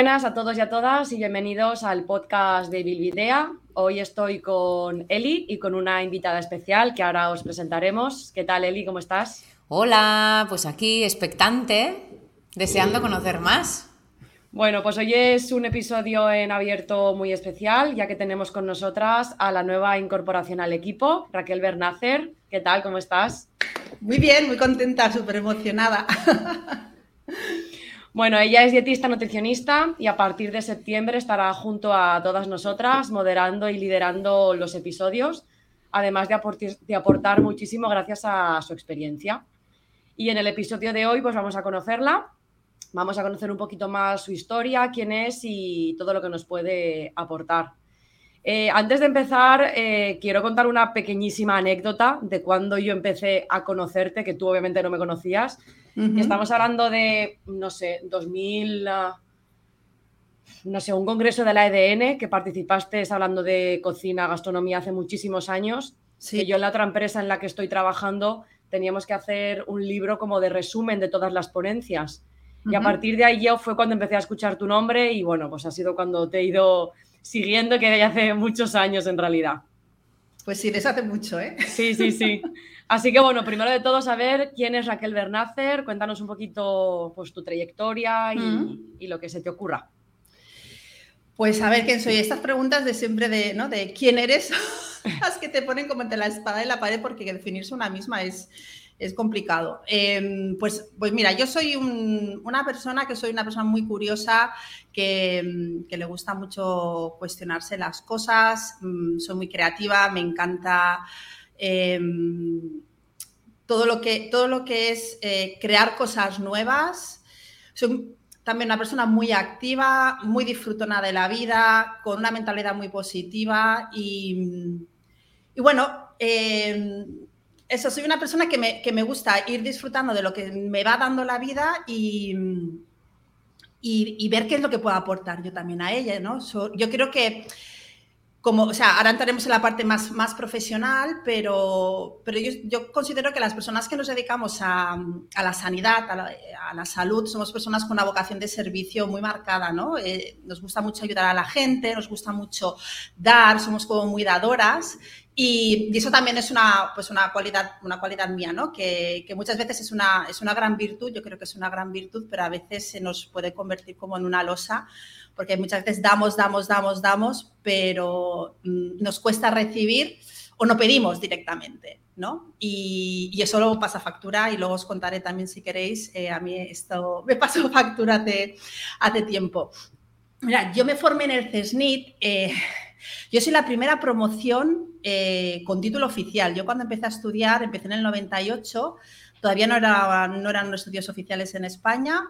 Buenas a todos y a todas y bienvenidos al podcast de Bilvidea. Hoy estoy con Eli y con una invitada especial que ahora os presentaremos. ¿Qué tal, Eli? ¿Cómo estás? Hola, pues aquí expectante, deseando conocer más. Bueno, pues hoy es un episodio en abierto muy especial, ya que tenemos con nosotras a la nueva incorporación al equipo, Raquel Bernácer. ¿Qué tal? ¿Cómo estás? Muy bien, muy contenta, súper emocionada. Bueno, ella es dietista nutricionista y a partir de septiembre estará junto a todas nosotras moderando y liderando los episodios, además de, aportar muchísimo gracias a su experiencia. Y en el episodio de hoy pues vamos a conocerla, vamos a conocer un poquito más su historia, quién es y todo lo que nos puede aportar. Eh, antes de empezar, eh, quiero contar una pequeñísima anécdota de cuando yo empecé a conocerte, que tú obviamente no me conocías. Estamos hablando de, no sé, 2000, ah, no sé, un congreso de la EDN que participaste hablando de cocina, gastronomía hace muchísimos años. Que yo en la otra empresa en la que estoy trabajando teníamos que hacer un libro como de resumen de todas las ponencias. Y a partir de ahí yo fue cuando empecé a escuchar tu nombre y bueno, pues ha sido cuando te he ido siguiendo que de hace muchos años en realidad. Pues sí, desde hace mucho, ¿eh? Sí, sí, sí. Así que bueno, primero de todo saber quién es Raquel Bernácer, cuéntanos un poquito pues, tu trayectoria y, lo que se te ocurra. Pues a ver quién soy. Estas preguntas de siempre de, ¿no? de quién eres, las que te ponen como entre la espada y la pared porque definirse una misma es, es complicado. Em, pues, pues mira, yo soy una persona que soy una persona muy curiosa, que, le gusta mucho cuestionarse las cosas, mm, soy muy creativa, me encanta em, todo, lo que, todo lo que es eh, crear cosas nuevas. Soy también una persona muy activa, muy disfrutona de la vida, con una mentalidad muy positiva y, y bueno, em, eso, soy una persona que me, gusta ir disfrutando de lo que me va dando la vida y, y, ver qué es lo que puedo aportar yo también a ella, ¿no? yo creo que, como, o sea, ahora entraremos en la parte más, más profesional, pero, pero yo, considero que las personas que nos dedicamos a, la sanidad, a la, salud, somos personas con una vocación de servicio muy marcada, ¿no? Eh, nos gusta mucho ayudar a la gente, nos gusta mucho dar, somos como muy dadoras y, eso también es una, pues una, cualidad, una cualidad mía, ¿no? Que, muchas veces es una, es una gran virtud, yo creo que es una gran virtud, pero a veces se nos puede convertir como en una losa, porque muchas veces damos, damos, damos, damos, pero mm, nos cuesta recibir o no pedimos directamente, ¿no? Y, eso luego pasa factura y luego os contaré también si queréis, eh, a mí esto me pasó factura hace, hace tiempo. Mira, yo me formé en el CESNIT, eh, yo soy la primera promoción eh, con título oficial. Yo cuando empecé a estudiar, empecé en el 98, todavía no, era, no eran estudios oficiales en España,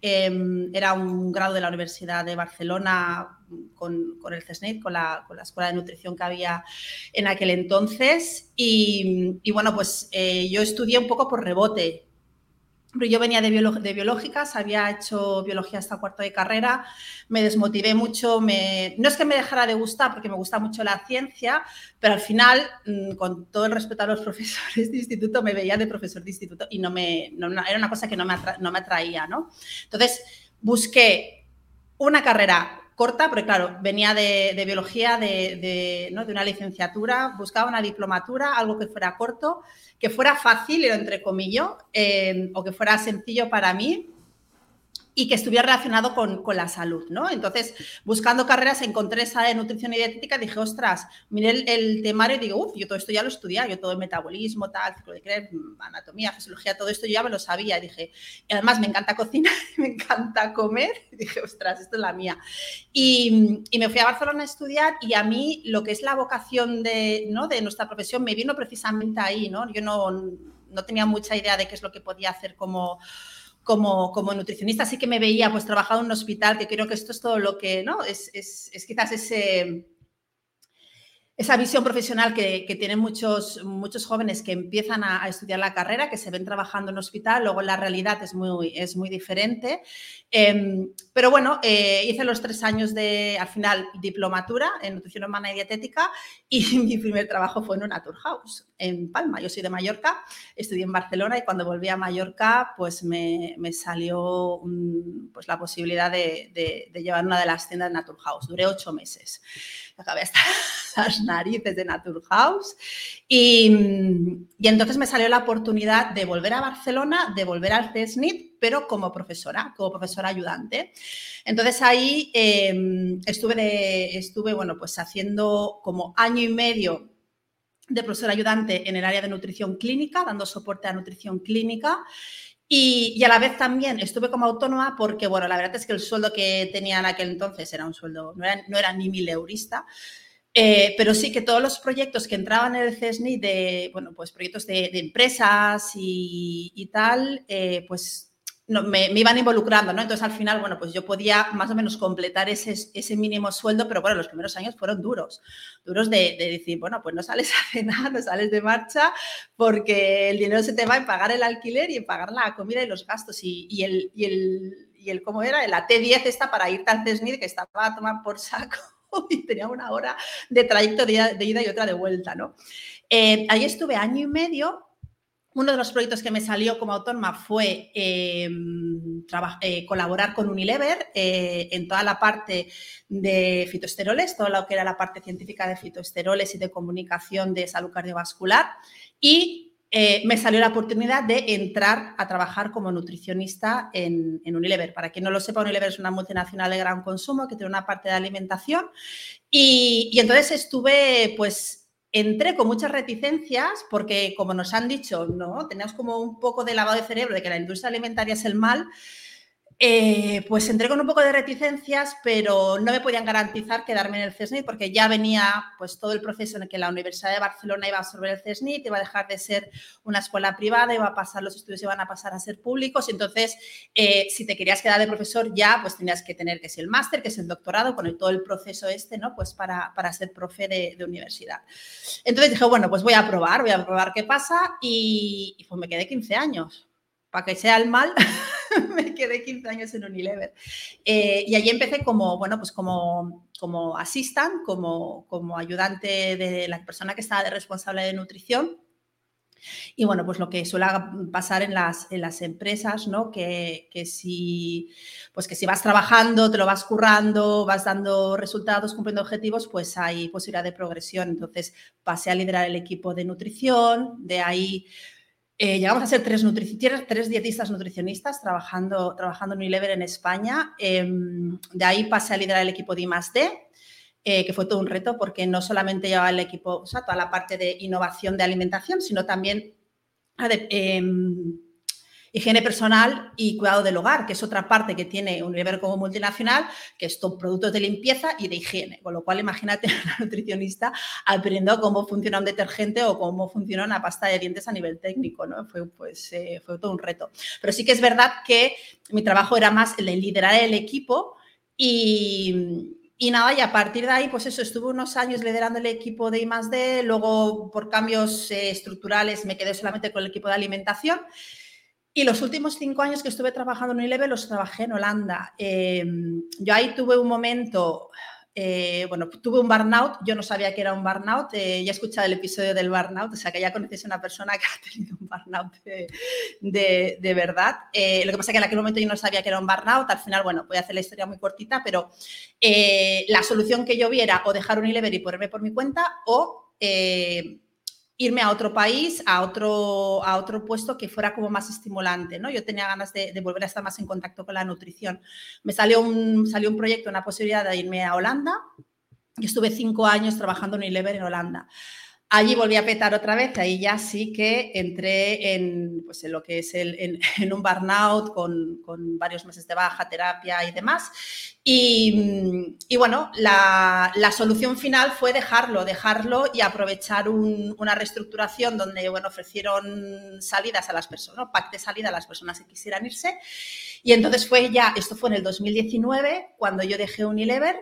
em, era un grado de la Universidad de Barcelona con, el CESNIT, con la, escuela de nutrición que había en aquel entonces. Y, bueno, pues eh, yo estudié un poco por rebote yo venía de, de, biológicas, había hecho biología hasta cuarto de carrera, me desmotivé mucho, no es que me dejara de gustar porque me gusta mucho la ciencia, pero al final, mm, con todo el respeto a los profesores de instituto, me veía de profesor de instituto y no me, era una cosa que no me, no me atraía, ¿no? Entonces, busqué una carrera corta, porque claro, venía de, biología, de, ¿no? de una licenciatura, buscaba una diplomatura, algo que fuera corto que fuera fácil, entre comillas, eh, o que fuera sencillo para mí, y que estuviera relacionado con, la salud, ¿no? Entonces, buscando carreras, encontré esa de nutrición y dietética, dije, ostras, miré el, temario y digo, uff, yo todo esto ya lo estudié, yo todo el metabolismo, tal, ciclo de Krebs, anatomía, fisiología, todo esto yo ya me lo sabía. Y dije, y además me encanta cocinar, me encanta comer. Y dije, ostras, esto es la mía. Y, me fui a Barcelona a estudiar y a mí lo que es la vocación de, ¿no? de nuestra profesión me vino precisamente ahí, ¿no? Yo no, no tenía mucha idea de qué es lo que podía hacer como como, como nutricionista sí que me veía pues trabajando en un hospital, que creo que esto es todo lo que, ¿no? Es, es, quizás ese, esa visión profesional que, tienen muchos, muchos jóvenes que empiezan a, estudiar la carrera, que se ven trabajando en hospital, luego la realidad es muy, es muy diferente. Em, pero bueno, eh, hice los tres años de, al final, diplomatura en nutrición humana y dietética y mi primer trabajo fue en una Naturhaus en Palma. Yo soy de Mallorca, estudié en Barcelona y cuando volví a Mallorca, pues me, me salió pues la posibilidad de, de, llevar una de las tiendas de Naturhaus. Duré ocho meses acabé hasta las narices de Naturhaus. Y, y entonces me salió la oportunidad de volver a Barcelona, de volver al CESNIT, pero como profesora, como profesora ayudante. Entonces ahí em, estuve, de, estuve, bueno, pues haciendo como año y medio de profesora ayudante en el área de nutrición clínica, dando soporte a nutrición clínica. Y, a la vez también estuve como autónoma porque, bueno, la verdad es que el sueldo que tenía en aquel entonces era un sueldo, no era, no era ni mil eurista, eh, pero sí que todos los proyectos que entraban en el CESNI de, bueno, pues proyectos de, empresas y, tal, eh, pues me, iban involucrando, ¿no? Entonces, al final, bueno, pues yo podía más o menos completar ese, mínimo sueldo, pero bueno, los primeros años fueron duros, duros de, decir, bueno, pues no sales a cenar, no sales de marcha, porque el dinero se te va en pagar el alquiler y en pagar la comida y los gastos. Y, el, el, ¿cómo era? La T10 está para irte al CESNID, que estaba a tomar por saco y tenía una hora de trayecto de ida, y otra de vuelta, ¿no? Eh, ahí estuve año y medio uno de los proyectos que me salió como autónoma fue em, eh, colaborar con Unilever eh, en toda la parte de fitoesteroles, todo lo que era la parte científica de fitoesteroles y de comunicación de salud cardiovascular. Y eh, me salió la oportunidad de entrar a trabajar como nutricionista en, Unilever. Para quien no lo sepa, Unilever es una multinacional de gran consumo que tiene una parte de alimentación. Y entonces estuve, pues, entré con muchas reticencias porque, como nos han dicho, ¿no? Teníamos como un poco de lavado de cerebro de que la industria alimentaria es el mal eh, pues entré con un poco de reticencias, pero no me podían garantizar quedarme en el CESNIT porque ya venía pues todo el proceso en el que la Universidad de Barcelona iba a absorber el CESNIT, iba a dejar de ser una escuela privada, iba a pasar, los estudios iban a pasar a ser públicos. Entonces, eh, si te querías quedar de profesor ya, pues tenías que tener que es el máster, que es el doctorado, con todo el proceso este, ¿no? Pues para, para ser profe de, universidad. Entonces dije, bueno, pues voy a probar, voy a probar qué pasa y, y pues me quedé 15 años para que sea el mal, me quedé 15 años en Unilever. Eh, y allí empecé como, bueno, pues como, como assistant, como, como ayudante de la persona que estaba de responsable de nutrición. Y bueno, pues lo que suele pasar en las, en las empresas, ¿no? Que, que, si, pues que si vas trabajando, te lo vas currando, vas dando resultados, cumpliendo objetivos, pues hay posibilidad de progresión. Entonces pasé a liderar el equipo de nutrición, de ahí eh, llegamos a ser tres, dietistas nutricionistas trabajando, trabajando en Unilever en España. Em, de ahí pasé a liderar el equipo de I+.D., eh, que fue todo un reto porque no solamente llevaba el equipo, o toda la parte de innovación de alimentación, sino también em, higiene personal y cuidado del hogar, que es otra parte que tiene Unilever como multinacional, que es productos de limpieza y de higiene. Con lo cual, imagínate una nutricionista aprendiendo cómo funciona un detergente o cómo funciona una pasta de dientes a nivel técnico, ¿no? Fue, pues, eh, fue todo un reto. Pero sí que es verdad que mi trabajo era más el de liderar el equipo y, y nada, y a partir de ahí, pues eso, estuve unos años liderando el equipo de I+.D., luego por cambios eh, estructurales me quedé solamente con el equipo de alimentación y los últimos cinco años que estuve trabajando en Unilever los trabajé en Holanda. Em, yo ahí tuve un momento, eh, bueno, tuve un burnout, yo no sabía que era un burnout, eh, ya he escuchado el episodio del burnout, o sea que ya conoces a una persona que ha tenido un burnout de, de, verdad. Eh, lo que pasa es que en aquel momento yo no sabía que era un burnout, al final, bueno, voy a hacer la historia muy cortita, pero la solución que yo vi era o dejar Unilever y ponerme por mi cuenta o irme a otro país, a otro, a otro puesto que fuera como más estimulante, ¿no? Yo tenía ganas de, volver a estar más en contacto con la nutrición. Me salió un, salió un proyecto, una posibilidad de irme a Holanda y estuve cinco años trabajando en Unilever en Holanda. Allí volví a petar otra vez, ahí ya sí que entré en, pues en lo que es el, en, un burnout con, con, varios meses de baja, terapia y demás. Y, y bueno, la, la, solución final fue dejarlo, dejarlo y aprovechar un, una reestructuración donde bueno, ofrecieron salidas a las personas, ¿no? pack de salida a las personas que quisieran irse. Y entonces fue ya, esto fue en el 2019, cuando yo dejé Unilever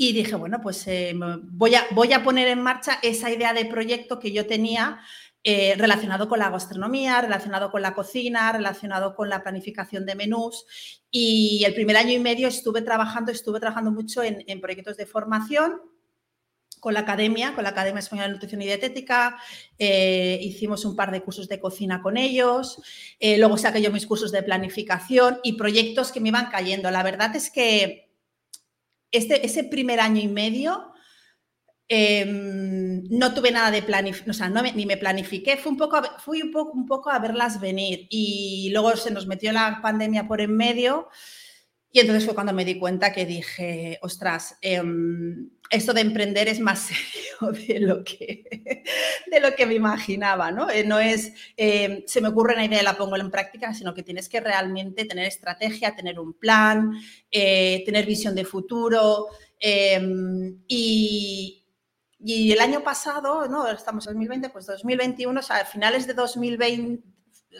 Y dije, bueno, pues eh, voy, a, voy a poner en marcha esa idea de proyecto que yo tenía eh, relacionado con la gastronomía, relacionado con la cocina, relacionado con la planificación de menús. Y el primer año y medio estuve trabajando, estuve trabajando mucho en, proyectos de formación con la academia, con la Academia Española de Nutrición y Dietética, eh, hicimos un par de cursos de cocina con ellos, luego saqué yo mis cursos de planificación y proyectos que me iban cayendo. La verdad es que este, ese primer año y medio em, no tuve nada de planificar, o sea, ni me planifiqué, fui, un poco, fui un, poco, un poco a verlas venir y luego se nos metió la pandemia por en medio y entonces fue cuando me di cuenta que dije, ostras, em, esto de emprender es más serio de lo que, de me imaginaba, ¿no? Eh, es, em, se me ocurre una idea y la pongo en práctica, sino que tienes que realmente tener estrategia, tener un plan, eh, tener visión de futuro. Em, y, el año pasado, ¿no? Estamos en 2020, pues 2021, o sea, a finales de 2020,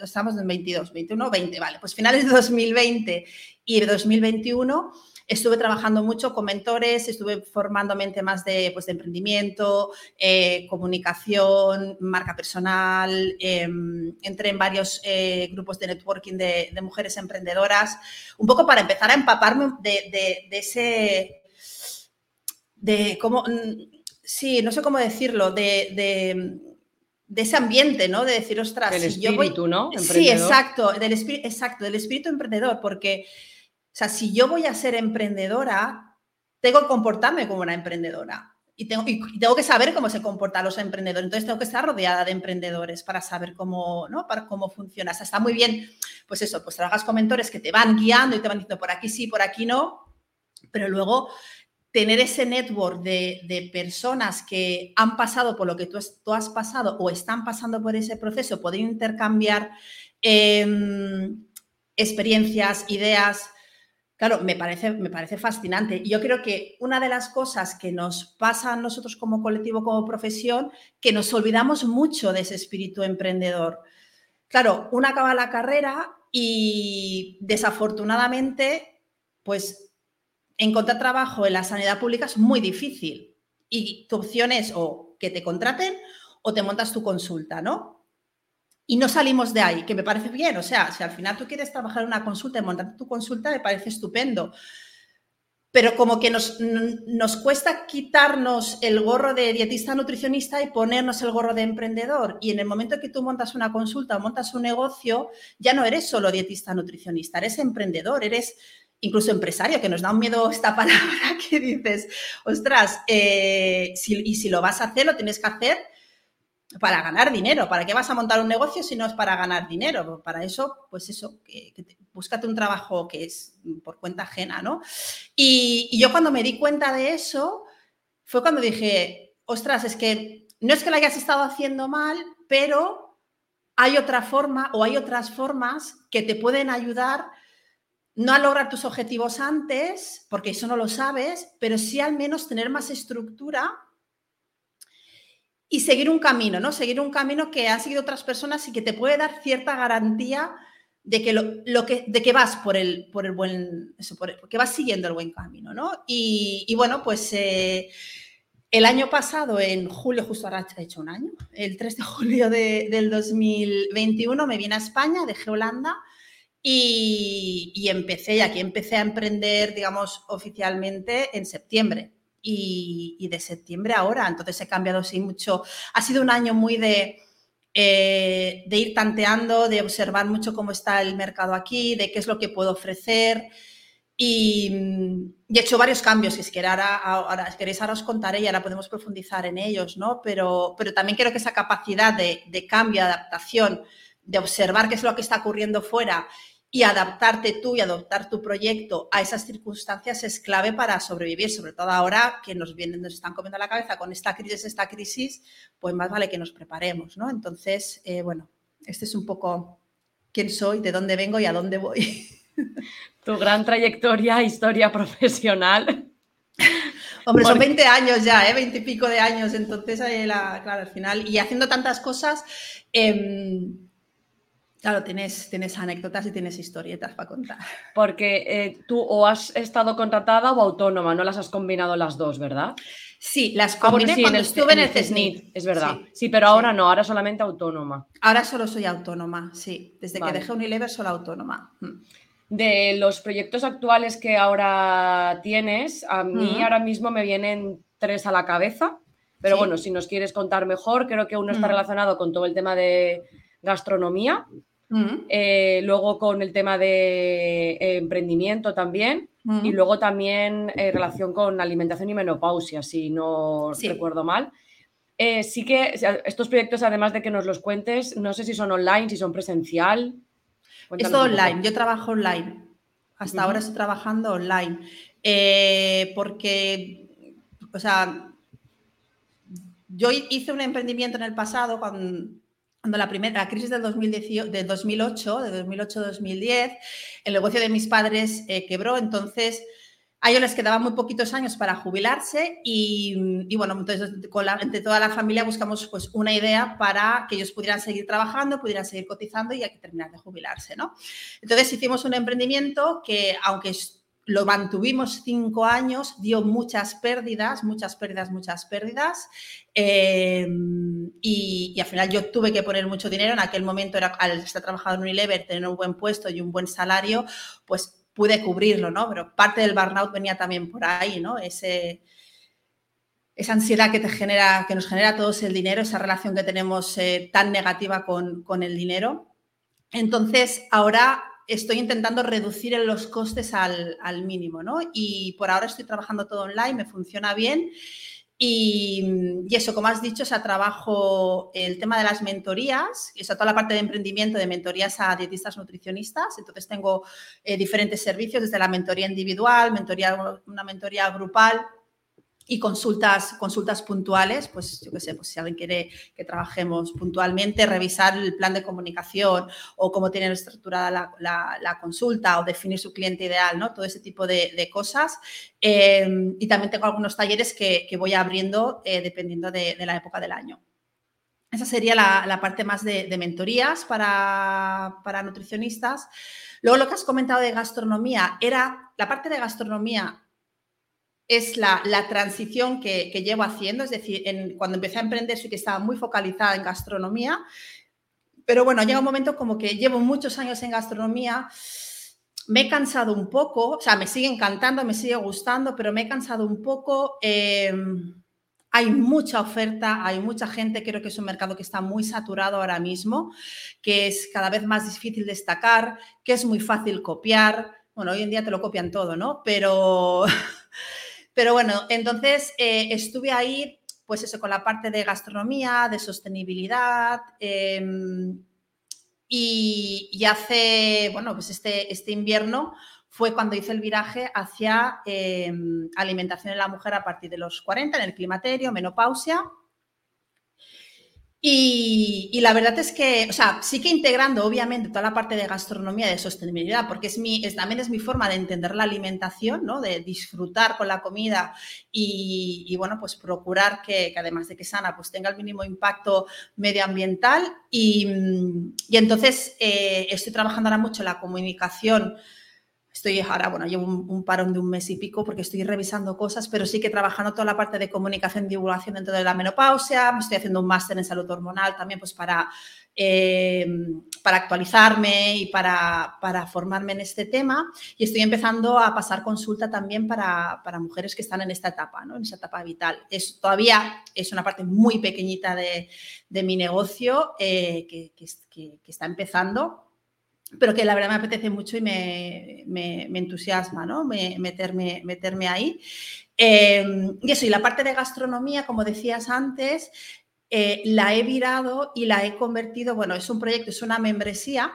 estamos en 22, 21, 20, vale, pues finales de 2020 y de 2021 estuve trabajando mucho con mentores, estuve formándome en temas de, pues, de emprendimiento, eh, comunicación, marca personal, em, entré en varios eh, grupos de networking de, mujeres emprendedoras, un poco para empezar a empaparme de, ese, de cómo, mm, sí, no sé cómo decirlo, de de ese ambiente, ¿no? De decir, ostras, del espíritu, ¿no? Sí, exacto, del espíritu, exacto, del espíritu emprendedor, porque, sea, si yo voy a ser emprendedora, tengo que comportarme como una emprendedora y tengo, y tengo que saber cómo se comportan los emprendedores. Entonces tengo que estar rodeada de emprendedores para saber cómo, ¿no? Cómo funciona. O sea, está muy bien, pues eso, pues trabajas con mentores que te van guiando y te van diciendo por aquí sí, por aquí no, pero luego tener ese network de, personas que han pasado por lo que tú, has pasado o están pasando por ese proceso, poder intercambiar em, experiencias, ideas, claro, me parece, me parece fascinante. Y yo creo que una de las cosas que nos pasa a nosotros como colectivo, como profesión, que nos olvidamos mucho de ese espíritu emprendedor. Claro, uno acaba la carrera y desafortunadamente, pues encontrar trabajo en la sanidad pública es muy difícil y tu opción es o que te contraten o te montas tu consulta, ¿no? Y no salimos de ahí, que me parece bien, o sea, si al final tú quieres trabajar una consulta y montar tu consulta, me parece estupendo. Pero como que nos, nos cuesta quitarnos el gorro de dietista nutricionista y ponernos el gorro de emprendedor. Y en el momento que tú montas una consulta o montas un negocio, ya no eres solo dietista nutricionista, eres emprendedor, eres incluso empresario, que nos da un miedo esta palabra que dices, ostras, eh, y si lo vas a hacer, lo tienes que hacer para ganar dinero. ¿Para qué vas a montar un negocio si no es para ganar dinero? Para eso, pues eso, búscate un trabajo que es por cuenta ajena, ¿no? Y, y, yo cuando me di cuenta de eso, fue cuando dije, ostras, es que no es que lo hayas estado haciendo mal, pero hay otra forma o hay otras formas que te pueden ayudar no a lograr tus objetivos antes, porque eso no lo sabes, pero sí al menos tener más estructura y seguir un camino, ¿no? Seguir un camino que han seguido otras personas y que te puede dar cierta garantía de que, lo, que, de que vas por el, por el buen, que vas siguiendo el buen camino, ¿no? Y, bueno, pues eh, el año pasado, en julio, justo ahora ha hecho un año, el 3 de julio del 2021, me vine a España, dejé Holanda y, empecé, y aquí empecé a emprender, digamos, oficialmente en septiembre. Y, de septiembre ahora, entonces he cambiado así mucho. Ha sido un año muy de, eh, de ir tanteando, de observar mucho cómo está el mercado aquí, de qué es lo que puedo ofrecer. Y, he hecho varios cambios, si, es que ahora, ahora, queréis ahora os contaré y ahora podemos profundizar en ellos, ¿no? Pero, pero también creo que esa capacidad de, de cambio, adaptación, de observar qué es lo que está ocurriendo fuera y adaptarte tú y adoptar tu proyecto a esas circunstancias es clave para sobrevivir, sobre todo ahora que nos vienen, nos están comiendo la cabeza con esta crisis, esta crisis, pues más vale que nos preparemos, ¿no? Entonces, eh, bueno, este es un poco quién soy, de dónde vengo y a dónde voy. Tu gran trayectoria, historia profesional. Hombre, son 20 años ya, ¿eh? 20 y pico de años, entonces, eh, claro, al final, y haciendo tantas cosas, em, Claro, tienes, tienes anécdotas y tienes historietas para contar. Porque eh, tú o has estado contratada o autónoma, no las has combinado las dos, ¿verdad? Sí, las ah, combiné cuando en el, estuve en el, CESNIT. Es verdad. Sí, pero ahora no, ahora solamente autónoma. Ahora solo soy autónoma, sí. Desde que dejé Unilever solo autónoma. Mm. De los proyectos actuales que ahora tienes, a mí ahora mismo me vienen tres a la cabeza. Pero bueno, si nos quieres contar mejor, creo que uno está mm. relacionado con todo el tema de gastronomía, eh, luego con el tema de eh, emprendimiento también, y luego también en eh, relación con alimentación y menopausia, si no recuerdo mal. sí que estos proyectos, además de que nos los cuentes, no sé si son online, si son presencial. es todo online, yo trabajo online. Hasta ahora estoy trabajando online. porque, o sea, yo hice un emprendimiento en el pasado cuando cuando la primera la crisis del 2018, de 2008, de 2008-2010, el negocio de mis padres eh, quebró, entonces a ellos les quedaban muy poquitos años para jubilarse y, bueno, entonces entre toda la familia buscamos pues una idea para que ellos pudieran seguir trabajando, pudieran seguir cotizando y hay que terminar de jubilarse, ¿no? Entonces hicimos un emprendimiento que aunque lo mantuvimos cinco años, dio muchas pérdidas, muchas pérdidas, muchas pérdidas. Em, y, al final yo tuve que poner mucho dinero. En aquel momento, era, al estar trabajando en Unilever, tener un buen puesto y un buen salario, pues pude cubrirlo, ¿no? Pero parte del burnout venía también por ahí, ¿no? Ese, esa ansiedad que te genera, que nos genera todos el dinero, esa relación que tenemos eh, tan negativa con, con el dinero. Entonces, ahora estoy intentando reducir los costes al, mínimo, ¿no? Y por ahora estoy trabajando todo online, me funciona bien. Y, eso, como has dicho, o sea, trabajo el tema de las mentorías, o sea, toda la parte de emprendimiento de mentorías a dietistas nutricionistas. Entonces tengo eh, diferentes servicios, desde la mentoría individual, mentoría, una mentoría grupal, y consultas, consultas puntuales, pues yo qué sé, pues si alguien quiere que trabajemos puntualmente, revisar el plan de comunicación o cómo tiene estructurada la, consulta o definir su cliente ideal, ¿no? Todo ese tipo de, cosas. Em, y también tengo algunos talleres que, voy abriendo eh, dependiendo de, la época del año. Esa sería la, parte más de, mentorías para, para nutricionistas. Luego lo que has comentado de gastronomía era la parte de gastronomía es la, transición que, llevo haciendo, es decir, cuando empecé a emprender sí que estaba muy focalizada en gastronomía, pero bueno, llega un momento como que llevo muchos años en gastronomía, me he cansado un poco, o sea, me sigue encantando, me sigue gustando, pero me he cansado un poco. Em, hay mucha oferta, hay mucha gente, creo que es un mercado que está muy saturado ahora mismo, que es cada vez más difícil destacar, que es muy fácil copiar. Bueno, hoy en día te lo copian todo, ¿no? Pero Pero bueno, entonces eh, estuve ahí, pues eso, con la parte de gastronomía, de sostenibilidad. Em, y, hace, bueno, pues este, este invierno fue cuando hice el viraje hacia em, alimentación en la mujer a partir de los 40, en el climaterio, menopausia. Y, la verdad es que, o sea, sí que integrando obviamente toda la parte de gastronomía, de sostenibilidad, porque es mi, también es mi forma de entender la alimentación, ¿no? De disfrutar con la comida y, bueno, pues procurar que, además de que sana, pues tenga el mínimo impacto medioambiental. Y, entonces eh, estoy trabajando ahora mucho la comunicación Estoy ahora, bueno, llevo un, parón de un mes y pico porque estoy revisando cosas, pero sí que trabajando toda la parte de comunicación y divulgación dentro de la menopausia. Estoy haciendo un máster en salud hormonal también, pues para, em, para actualizarme y para, para, formarme en este tema. Y estoy empezando a pasar consulta también para, para mujeres que están en esta etapa, ¿no? en esta etapa vital. Es, todavía es una parte muy pequeñita de, de mi negocio eh, que, que, que está empezando pero que la verdad me apetece mucho y me, entusiasma, ¿no? meterme, meterme ahí. Em, y eso, y la parte de gastronomía, como decías antes, eh, la he virado y la he convertido, bueno, es un proyecto, es una membresía,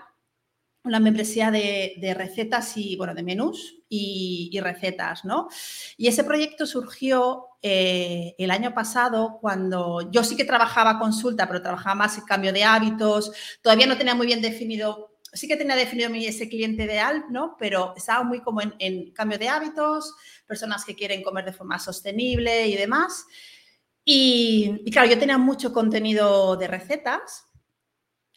una membresía de, recetas y, bueno, de menús y, recetas, ¿no? Y ese proyecto surgió eh, el año pasado cuando yo sí que trabajaba consulta, pero trabajaba más en cambio de hábitos, todavía no tenía muy bien definido sí que tenía definido mi, ese cliente ideal, ¿no? Pero estaba muy como en, cambio de hábitos, personas que quieren comer de forma sostenible y demás. Y, claro, yo tenía mucho contenido de recetas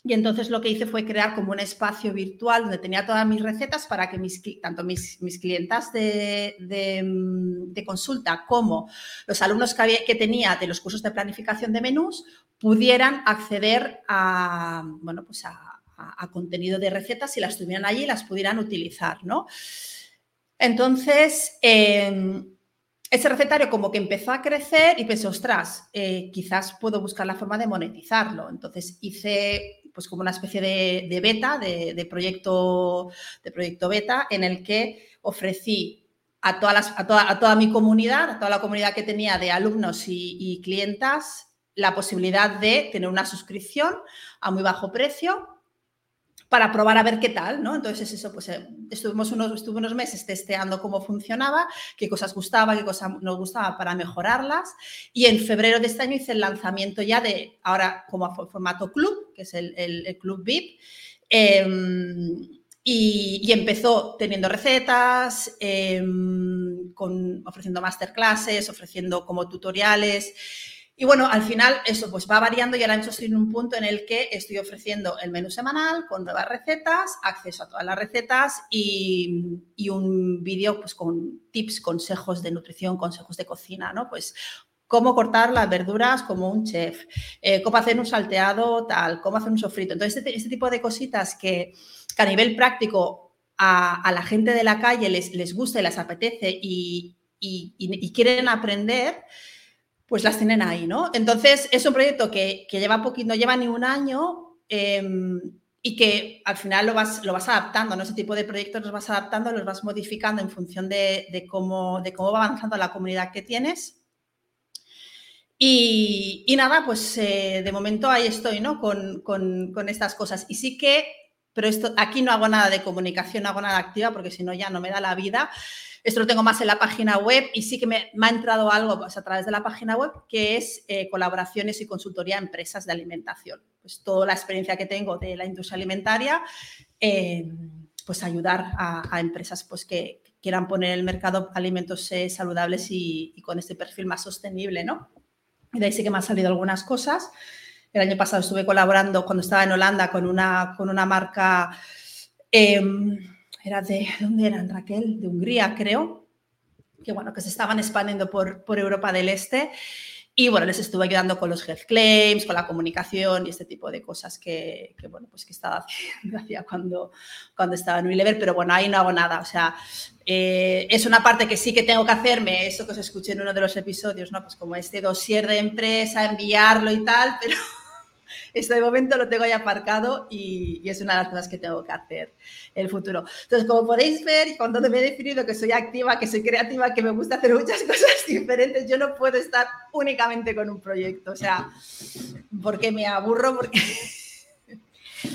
Y entonces lo que hice fue crear como un espacio virtual donde tenía todas mis recetas para que mis, tanto mis, mis clientas de, de, consulta como los alumnos que, que, tenía de los cursos de planificación de menús pudieran acceder a, bueno, pues a, a, contenido de recetas y las tuvieran allí y las pudieran utilizar, ¿no? Entonces, eh, ese recetario como que empezó a crecer y pensé, ostras, eh, quizás puedo buscar la forma de monetizarlo. Entonces hice pues como una especie de, beta, de, proyecto, de proyecto beta, en el que ofrecí a, a, toda, a toda, mi comunidad, a toda la comunidad que tenía de alumnos y, y clientas, la posibilidad de tener una suscripción a muy bajo precio para probar a ver qué tal, ¿no? Entonces, eso, pues eh, estuvimos unos, estuve unos meses testeando cómo funcionaba, qué cosas gustaba, qué cosas nos gustaba para mejorarlas. Y en febrero de este año hice el lanzamiento ya de, ahora como formato club, que es el, club VIP. Em, y, empezó teniendo recetas, em, con, ofreciendo masterclasses, ofreciendo como tutoriales. Y bueno, al final eso pues va variando y ahora estoy en un punto en el que estoy ofreciendo el menú semanal con nuevas recetas, acceso a todas las recetas y, un vídeo pues con tips, consejos de nutrición, consejos de cocina, ¿no? Pues cómo cortar las verduras como un chef, eh, cómo hacer un salteado tal, cómo hacer un sofrito. Entonces, este, este tipo de cositas que, a nivel práctico a, la gente de la calle les, les gusta y les apetece y, y quieren aprender, pues las tienen ahí, ¿no? Entonces, es un proyecto que, lleva poquito, no lleva ni un año em, y que al final lo vas, lo vas adaptando, ¿no? Ese tipo de proyectos los vas adaptando, los vas modificando en función de, cómo, de cómo va avanzando la comunidad que tienes. Y, nada, pues eh, de momento ahí estoy, ¿no? Con, con, estas cosas. Y sí que, pero esto, aquí no hago nada de comunicación, no hago nada activa porque si no ya no me da la vida. Esto lo tengo más en la página web y sí que me, ha entrado algo pues, a través de la página web que es eh, colaboraciones y consultoría a empresas de alimentación. Pues toda la experiencia que tengo de la industria alimentaria, eh, pues ayudar a, empresas pues, que, quieran poner en el mercado alimentos eh, saludables y, con este perfil más sostenible, ¿no? Y de ahí sí que me han salido algunas cosas. El año pasado estuve colaborando cuando estaba en Holanda con una, con una marca em, era de, ¿dónde eran Raquel? De Hungría, creo, que bueno, que se estaban expandiendo por, por Europa del Este. Y bueno, les estuve ayudando con los health claims, con la comunicación y este tipo de cosas que, que bueno, pues que estaba hacía cuando, cuando estaba en Unilever, pero bueno, ahí no hago nada. O sea, eh, es una parte que sí que tengo que hacerme, eso que os escuché en uno de los episodios, ¿no? Pues como este dossier de empresa, enviarlo y tal, pero este momento lo tengo ya aparcado y, es una de las cosas que tengo que hacer en el futuro. Entonces, como podéis ver, cuando me he definido que soy activa, que soy creativa, que me gusta hacer muchas cosas diferentes, yo no puedo estar únicamente con un proyecto. O sea, porque me aburro, porque...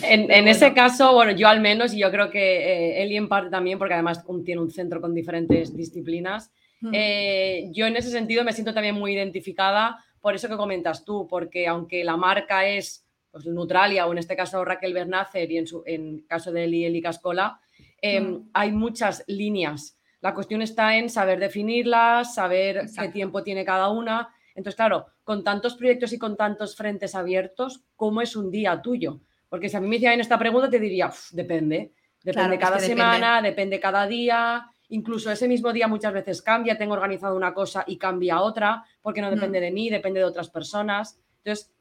En, ese caso, bueno, yo al menos, y yo creo que eh, Eli en parte también, porque además tiene un centro con diferentes disciplinas, eh, yo en ese sentido me siento también muy identificada por eso que comentas tú, porque aunque la marca es pues, Neutralia o en este caso Raquel Bernácer y en, su, en caso de Eli, Eli Cascola, em, mm. hay muchas líneas. La cuestión está en saber definirlas, saber qué tiempo tiene cada una. Entonces, claro, con tantos proyectos y con tantos frentes abiertos, ¿cómo es un día tuyo? Porque si a mí me hicieran esta pregunta, te diría, depende. Depende cada semana, depende. cada día. Incluso ese mismo día muchas veces cambia, tengo organizado una cosa y cambia otra, porque no depende mm. de mí, depende de otras personas. Entonces,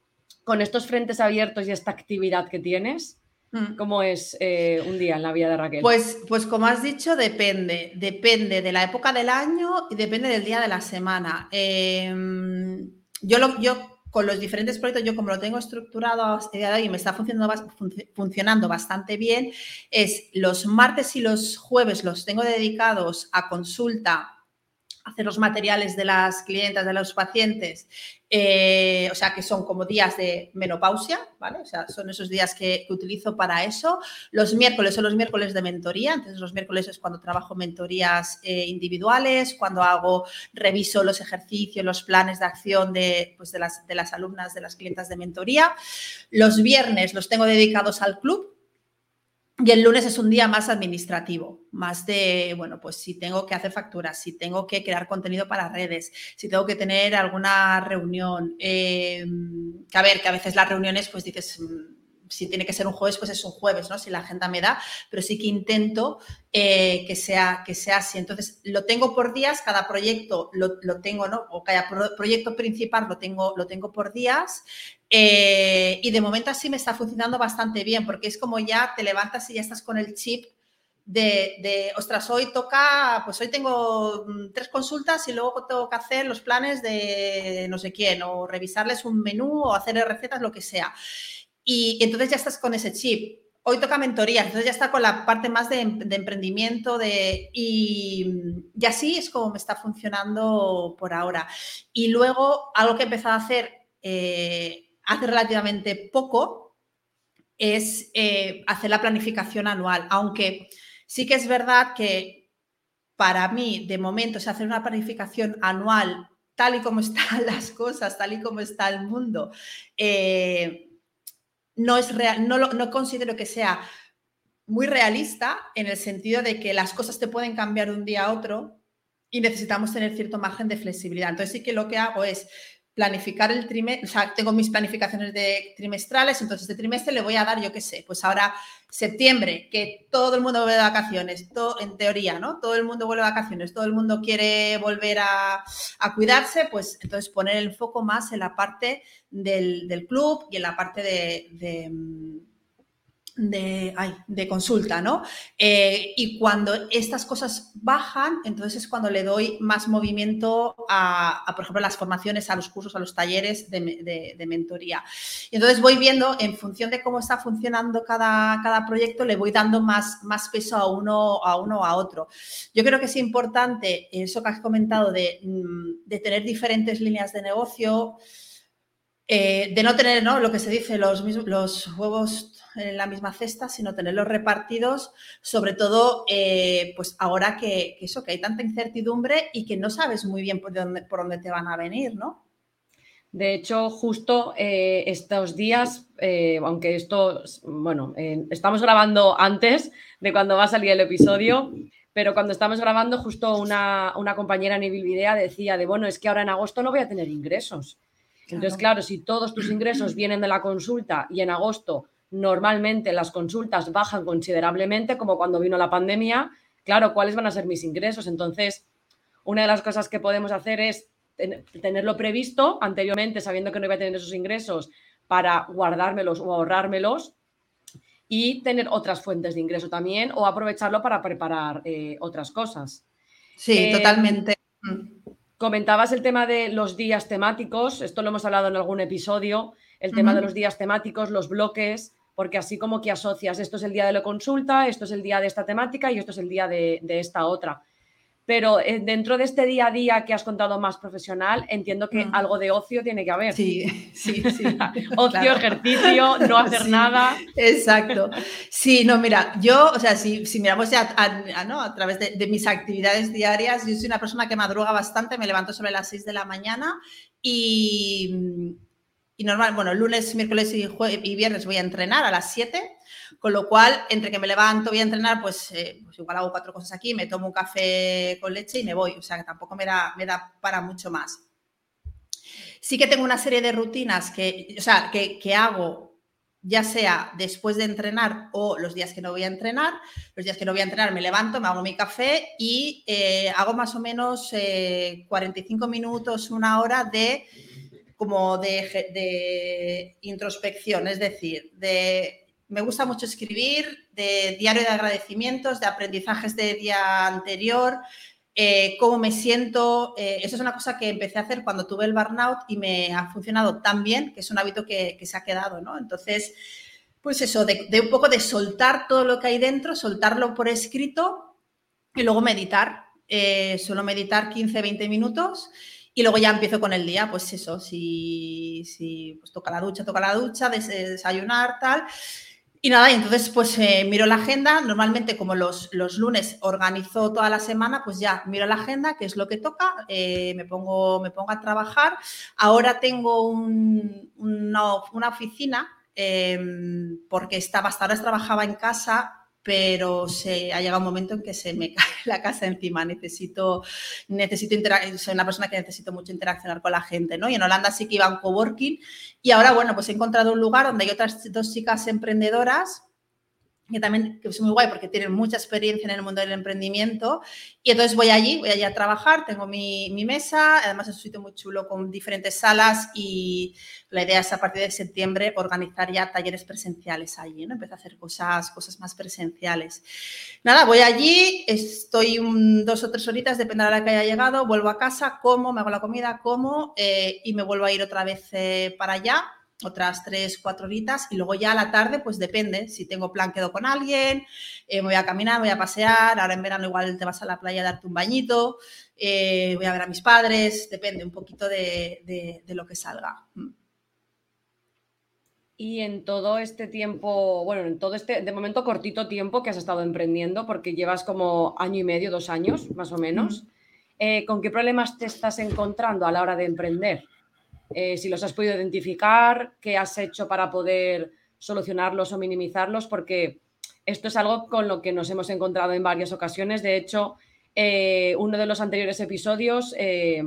con estos frentes abiertos y esta actividad que tienes, mm. ¿cómo es eh, un día en la vida de Raquel? Pues, pues como has dicho, depende. Depende de la época del año y depende del día de la semana. Em, yo, lo, yo con los diferentes proyectos, yo como lo tengo estructurado y me está funcionando, funcionando bastante bien, es los martes y los jueves los tengo dedicados a consulta hacer los materiales de las clientas, de los pacientes, eh, o sea, que son como días de menopausia, ¿vale? O sea, son esos días que, utilizo para eso. Los miércoles son los miércoles de mentoría, entonces los miércoles es cuando trabajo mentorías eh, individuales, cuando hago, reviso los ejercicios, los planes de acción de, pues de, las, de las alumnas, de las clientas de mentoría. Los viernes los tengo dedicados al club, y el lunes es un día más administrativo, más de, bueno, pues si tengo que hacer facturas, si tengo que crear contenido para redes, si tengo que tener alguna reunión. Eh, que a ver, que a veces las reuniones, pues dices, mm, si tiene que ser un jueves, pues es un jueves, ¿no? Si la agenda me da, pero sí que intento eh, que, sea, que sea así. Entonces, lo tengo por días, cada proyecto lo, tengo, ¿no? O cada proyecto principal lo tengo, lo tengo por días. Eh, y de momento así me está funcionando bastante bien, porque es como ya te levantas y ya estás con el chip de, ostras, hoy toca, pues hoy tengo mm, tres consultas y luego tengo que hacer los planes de no sé quién, o revisarles un menú o hacer recetas, lo que sea. Y, entonces ya estás con ese chip. Hoy toca mentoría, entonces ya está con la parte más de, emprendimiento de, y, así es como me está funcionando por ahora. Y luego algo que he empezado a hacer eh, hace relativamente poco es eh, hacer la planificación anual, aunque Sí que es verdad que para mí, de momento, hacer una planificación anual tal y como están las cosas, tal y como está el mundo, eh, no es real, no, no considero que sea muy realista en el sentido de que las cosas te pueden cambiar de un día a otro y necesitamos tener cierto margen de flexibilidad. Entonces sí que lo que hago es planificar el trimestre, o sea, tengo mis planificaciones de trimestrales, entonces este trimestre le voy a dar, yo qué sé, pues ahora septiembre, que todo el mundo vuelve de vacaciones, todo, en teoría, ¿no? Todo el mundo vuelve de vacaciones, todo el mundo quiere volver a, cuidarse, pues entonces poner el foco más en la parte del, club y en la parte de de, de consulta, ¿no? Eh, y cuando estas cosas bajan, entonces es cuando le doy más movimiento a, por ejemplo, las formaciones, a los cursos, a los talleres de, de, mentoría. Y entonces voy viendo, en función de cómo está funcionando cada, cada proyecto, le voy dando más, más peso a uno, a uno o a otro. Yo creo que es importante eso que has comentado de, mm, de tener diferentes líneas de negocio. Eh, de no tener ¿no? lo que se dice, los, los huevos en la misma cesta, sino tenerlos repartidos, sobre todo eh, pues ahora que, eso, que hay tanta incertidumbre y que no sabes muy bien por dónde, por dónde te van a venir, ¿no? De hecho, justo eh, estos días, aunque esto, bueno, estamos grabando antes de cuando va a salir el episodio, pero cuando estamos grabando, justo una, una compañera en Video decía de, bueno, es que ahora en agosto no voy a tener ingresos. Entonces, claro, si todos tus ingresos vienen de la consulta y en agosto normalmente las consultas bajan considerablemente, como cuando vino la pandemia, claro, ¿cuáles van a ser mis ingresos? Entonces, una de las cosas que podemos hacer es tenerlo previsto anteriormente, sabiendo que no iba a tener esos ingresos, para guardármelos o ahorrármelos y tener otras fuentes de ingreso también o aprovecharlo para preparar eh, otras cosas. Sí, eh, totalmente. Comentabas el tema de los días temáticos, esto lo hemos hablado en algún episodio, el tema de los días temáticos, los bloques, porque así como que asocias, esto es el día de la consulta, esto es el día de esta temática y esto es el día de, esta otra. Pero eh, dentro de este día a día que has contado más profesional, entiendo que algo de ocio tiene que haber. Sí, sí, sí. ocio, ejercicio, no hacer nada. Exacto. Sí, no, mira, yo, o sea, si, miramos ya a, ¿no? a través de, de, mis actividades diarias, yo soy una persona que madruga bastante, me levanto sobre las 6 de la mañana y y normal, bueno, lunes, miércoles y, viernes voy a entrenar a las 7, con lo cual, entre que me levanto, voy a entrenar, pues, eh, pues, igual hago cuatro cosas aquí, me tomo un café con leche y me voy, o sea que tampoco me da, me da para mucho más. Sí que tengo una serie de rutinas que, o sea, que, que hago ya sea después de entrenar o los días que no voy a entrenar. Los días que no voy a entrenar me levanto, me hago mi café y eh, hago más o menos 45 eh, minutos, una hora de como de, introspección, es decir, de, me gusta mucho escribir, de diario de agradecimientos, de aprendizajes de día anterior, eh, cómo me siento. Eh, eso es una cosa que empecé a hacer cuando tuve el burnout y me ha funcionado tan bien que es un hábito que, se ha quedado. Entonces, pues eso, de, un poco de soltar todo lo que hay dentro, soltarlo por escrito y luego meditar. Eh, solo meditar 15, 20 minutos y luego ya empiezo con el día, pues eso, si, si pues toca la ducha, toca la ducha, desayunar, tal. Y nada, y entonces pues eh, miro la agenda, normalmente como los, los, lunes organizo toda la semana, pues ya miro la agenda, qué es lo que toca, eh, me, pongo, me pongo a trabajar. Ahora tengo una, oficina, em, porque estaba, hasta ahora trabajaba en casa pero se, ha llegado un momento en que se me cae la casa encima. Necesito, necesito soy una persona que necesito mucho interaccionar con la gente, ¿no? Y en Holanda sí que iba a un coworking y ahora, bueno, pues he encontrado un lugar donde hay otras dos chicas emprendedoras que también que es muy guay porque tienen mucha experiencia en el mundo del emprendimiento. Y entonces voy allí, voy allí a trabajar, tengo mi, mi, mesa, además es un sitio muy chulo con diferentes salas y la idea es a partir de septiembre organizar ya talleres presenciales allí, ¿no? Empezar a hacer cosas, cosas más presenciales. Nada, voy allí, estoy dos o tres horitas, depende de la que haya llegado, vuelvo a casa, como, me hago la comida, como eh, y me vuelvo a ir otra vez eh, para allá otras tres, cuatro horitas y luego ya a la tarde, pues depende, si tengo plan quedo con alguien, eh, me voy a caminar, voy a pasear, ahora en verano igual te vas a la playa a darte un bañito, eh, voy a ver a mis padres, depende un poquito de, lo que salga. Mm. Y en todo este tiempo, bueno, en todo este, de momento cortito tiempo que has estado emprendiendo, porque llevas como año y medio, dos años más o menos, eh, ¿con qué problemas te estás encontrando a la hora de emprender? Eh, si los has podido identificar, qué has hecho para poder solucionarlos o minimizarlos, porque esto es algo con lo que nos hemos encontrado en varias ocasiones. De hecho, eh, uno de los anteriores episodios eh,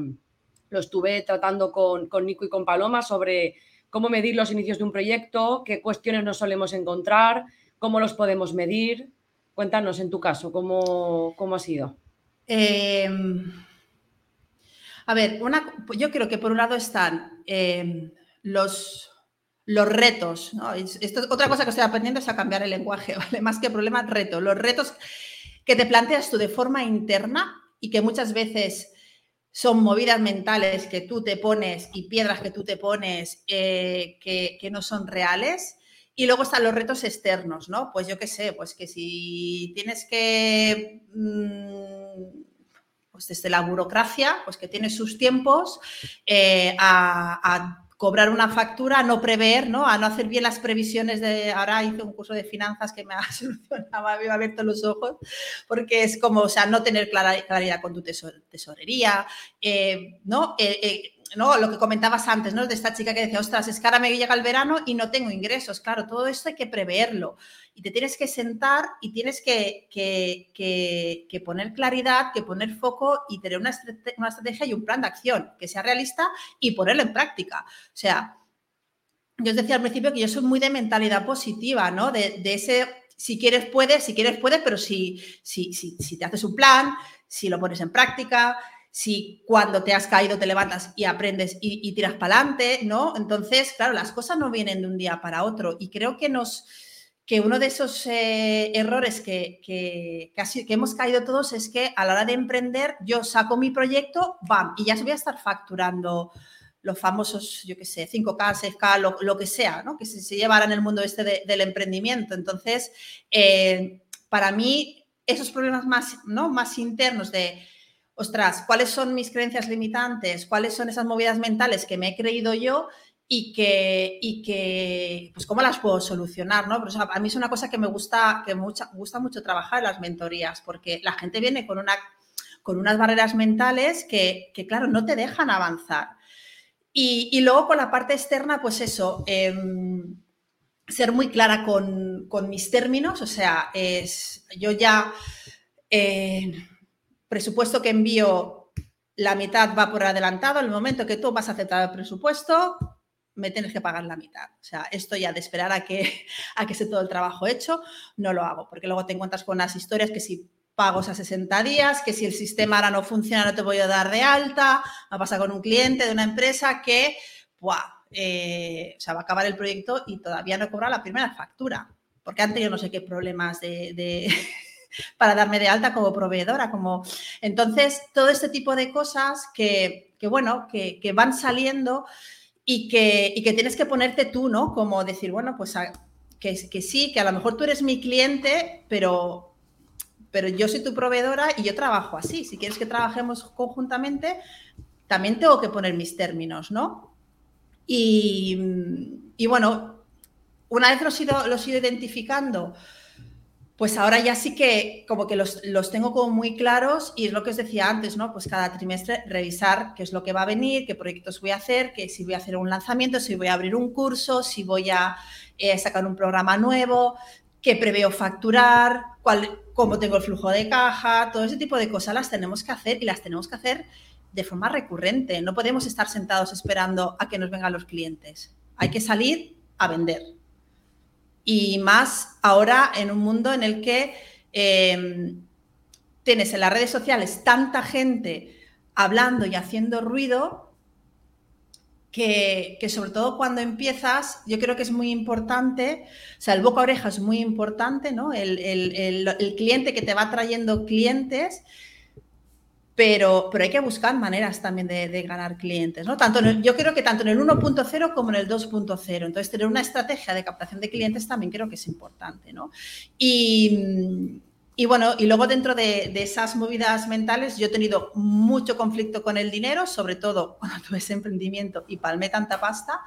lo estuve tratando con, Nico y con Paloma sobre cómo medir los inicios de un proyecto, qué cuestiones nos solemos encontrar, cómo los podemos medir. Cuéntanos en tu caso, ¿cómo, cómo ha sido? A ver, una, yo creo que por un lado están em, los, los retos, ¿no? Esto, otra cosa que estoy aprendiendo es a cambiar el lenguaje, ¿vale? Más que problema, reto. Los retos que te planteas tú de forma interna y que muchas veces son movidas mentales que tú te pones y piedras que tú te pones eh, que, no son reales. Y luego están los retos externos, ¿no? Pues yo qué sé, pues que si tienes que... Mm, pues desde la burocracia, pues que tiene sus tiempos, eh, a, cobrar una factura, a no prever, ¿no? A no hacer bien las previsiones de. Ahora hice un curso de finanzas que me ha solucionado, me ha abierto los ojos, porque es como, o sea, no tener claridad con tu tesorería, eh, ¿no? Eh, ¿no? Lo que comentabas antes, ¿no? De esta chica que decía, ostras, es que ahora me llega el verano y no tengo ingresos. Claro, todo esto hay que preverlo y te tienes que sentar y tienes que, poner claridad, que poner foco y tener una, estrategia y un plan de acción que sea realista y ponerlo en práctica. O sea, yo os decía al principio que yo soy muy de mentalidad positiva, ¿no? De, ese, si quieres, puedes, si quieres, puedes, pero si, si, si, te haces un plan, si lo pones en práctica, si cuando te has caído te levantas y aprendes y, tiras para adelante, ¿no? Entonces, claro, las cosas no vienen de un día para otro y creo que nos que uno de esos eh, errores que, que, que, hemos caído todos es que a la hora de emprender yo saco mi proyecto, ¡bam! Y ya se voy a estar facturando los famosos, yo qué sé, 5K, 6K, lo, que sea, ¿no? Que se, se llevará en el mundo este del emprendimiento. Entonces, eh, para mí, esos problemas más, ¿no? más internos de, ostras, ¿cuáles son mis creencias limitantes? ¿Cuáles son esas movidas mentales que me he creído yo? y que, y que, pues, cómo las puedo solucionar, ¿no? Pero, a mí es una cosa que me gusta, que mucha, gusta mucho trabajar en las mentorías, porque la gente viene con, una, con unas barreras mentales que, que, claro, no te dejan avanzar. Y, y, luego con la parte externa, pues eso, em, ser muy clara con, con, mis términos, o sea, es, yo ya, eh, presupuesto que envío, la mitad va por adelantado, el momento que tú vas a aceptar el presupuesto, me tienes que pagar la mitad. O sea, esto ya de esperar a que, a que esté todo el trabajo hecho, no lo hago, porque luego te encuentras con las historias que si pagos a 60 días, que si el sistema ahora no funciona no te voy a dar de alta, va a pasar con un cliente de una empresa que, eh, o sea, va a acabar el proyecto y todavía no he la primera factura, porque antes yo no sé qué problemas de, para darme de alta como proveedora, como... Entonces, todo este tipo de cosas que, bueno, que, que van saliendo y que, que tienes que ponerte tú, ¿no? Como decir, bueno, pues que, que, sí, que a lo mejor tú eres mi cliente, pero, pero yo soy tu proveedora y yo trabajo así. Si quieres que trabajemos conjuntamente, también tengo que poner mis términos, ¿no? Y, y bueno, una vez los he ido, los he ido identificando, pues ahora ya sí que como que los, tengo como muy claros y es lo que os decía antes, ¿no? Pues cada trimestre revisar qué es lo que va a venir, qué proyectos voy a hacer, que si voy a hacer un lanzamiento, si voy a abrir un curso, si voy a eh, sacar un programa nuevo, qué preveo facturar, cómo tengo el flujo de caja, todo ese tipo de cosas las tenemos que hacer y las tenemos que hacer de forma recurrente. No podemos estar sentados esperando a que nos vengan los clientes. Hay que salir a vender. Y más ahora en un mundo en el que em, tienes en las redes sociales tanta gente hablando y haciendo ruido que, sobre todo cuando empiezas, yo creo que es muy importante, o sea, el boca a oreja es muy importante, ¿no? El, el cliente que te va trayendo clientes pero, pero hay que buscar maneras también de, ganar clientes, ¿no? Tanto yo creo que tanto en el 1.0 como en el 2.0. Entonces, tener una estrategia de captación de clientes también creo que es importante, ¿no? Y, bueno, y luego dentro de, esas movidas mentales, yo he tenido mucho conflicto con el dinero, sobre todo cuando tuve ese emprendimiento y palmé tanta pasta,